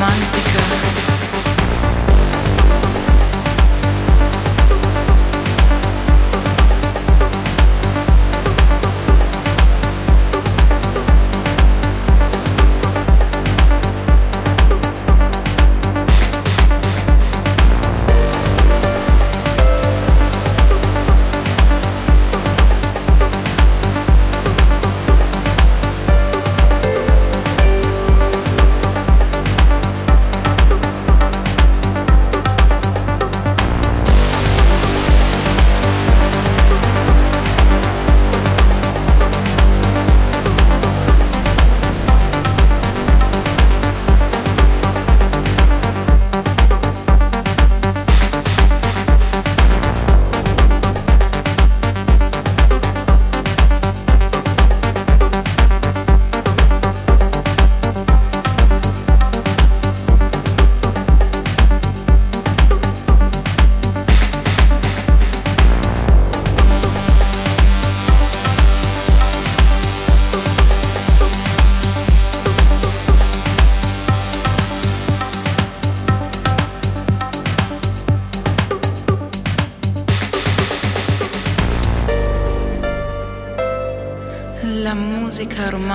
romantica.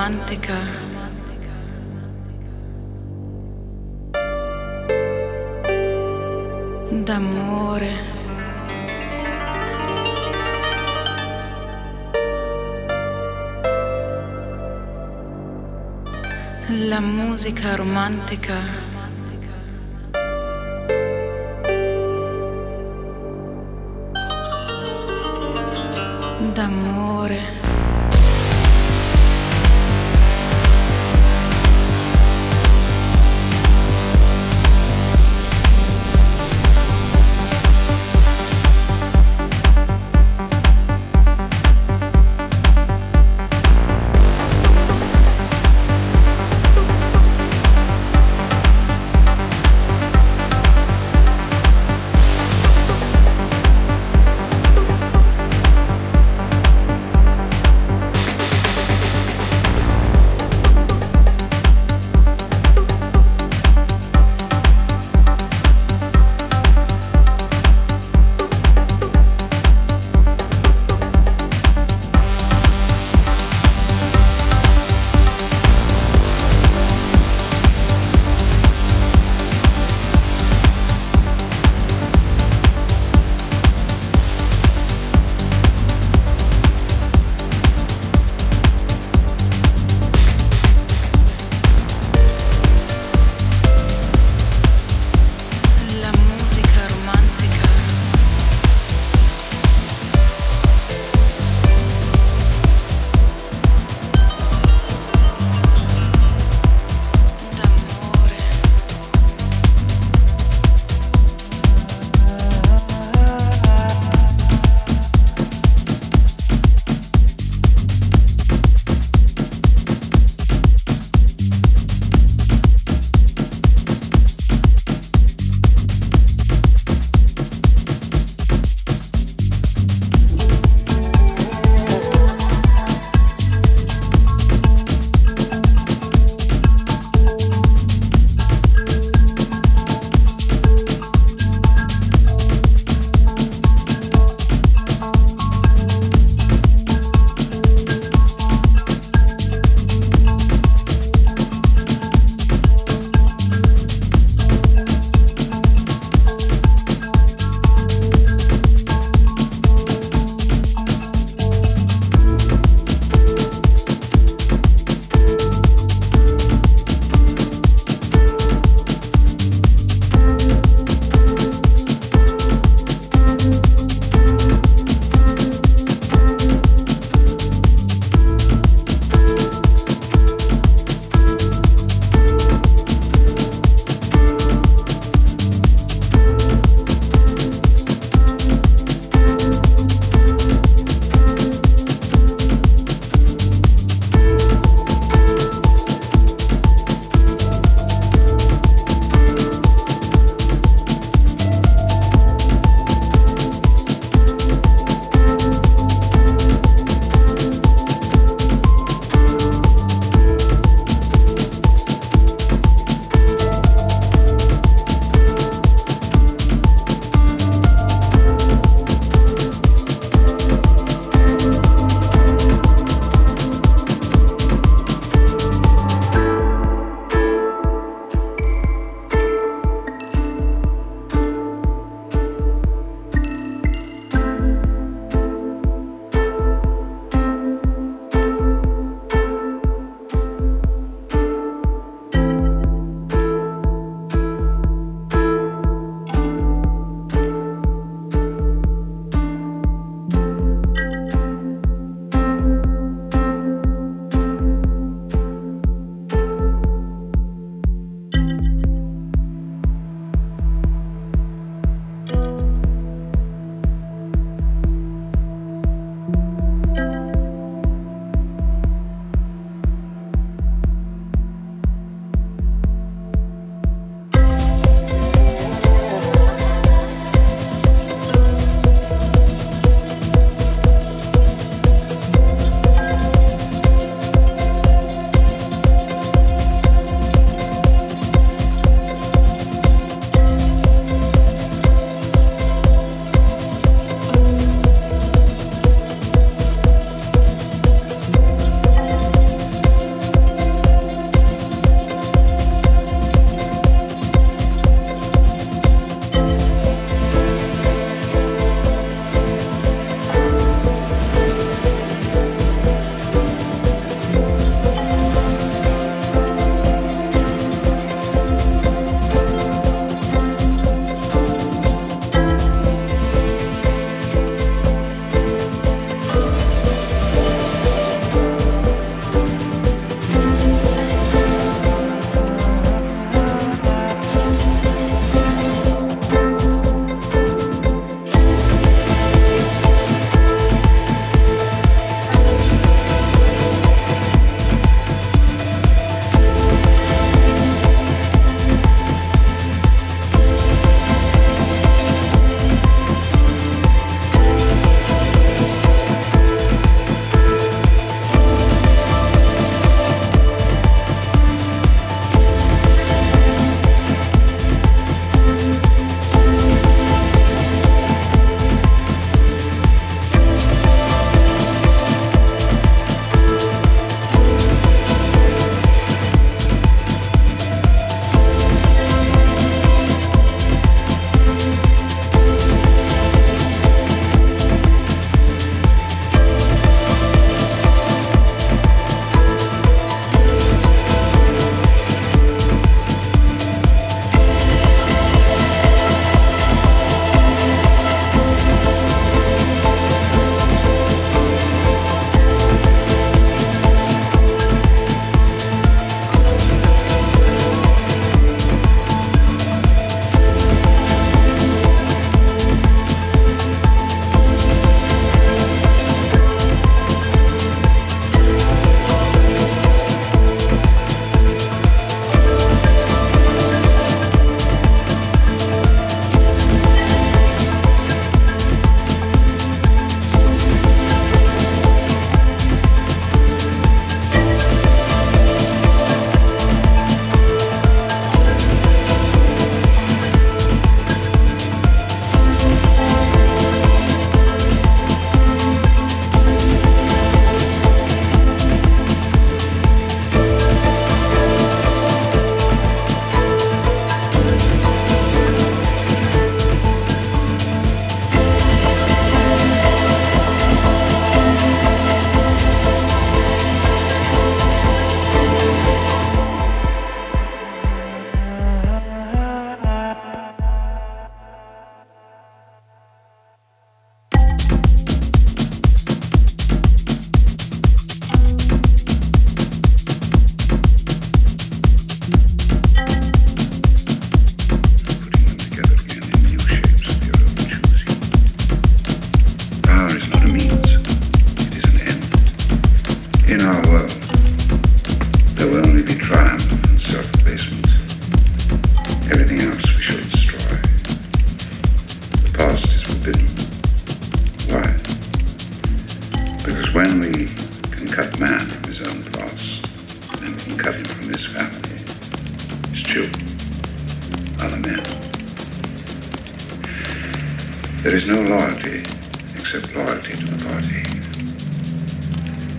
Romantica. D'amore. La musica romantica.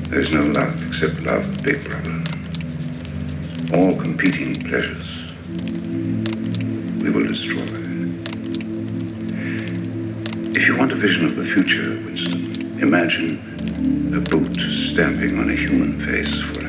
There's no love except love, big brother. All competing pleasures we will destroy. If you want a vision of the future, Winston, imagine a boot stamping on a human face for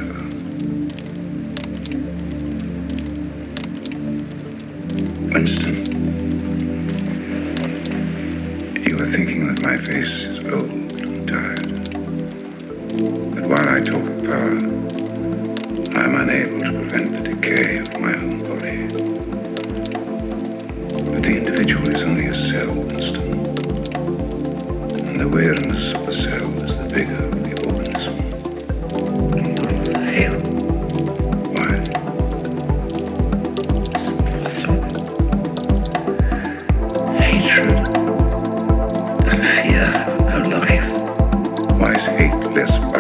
hate this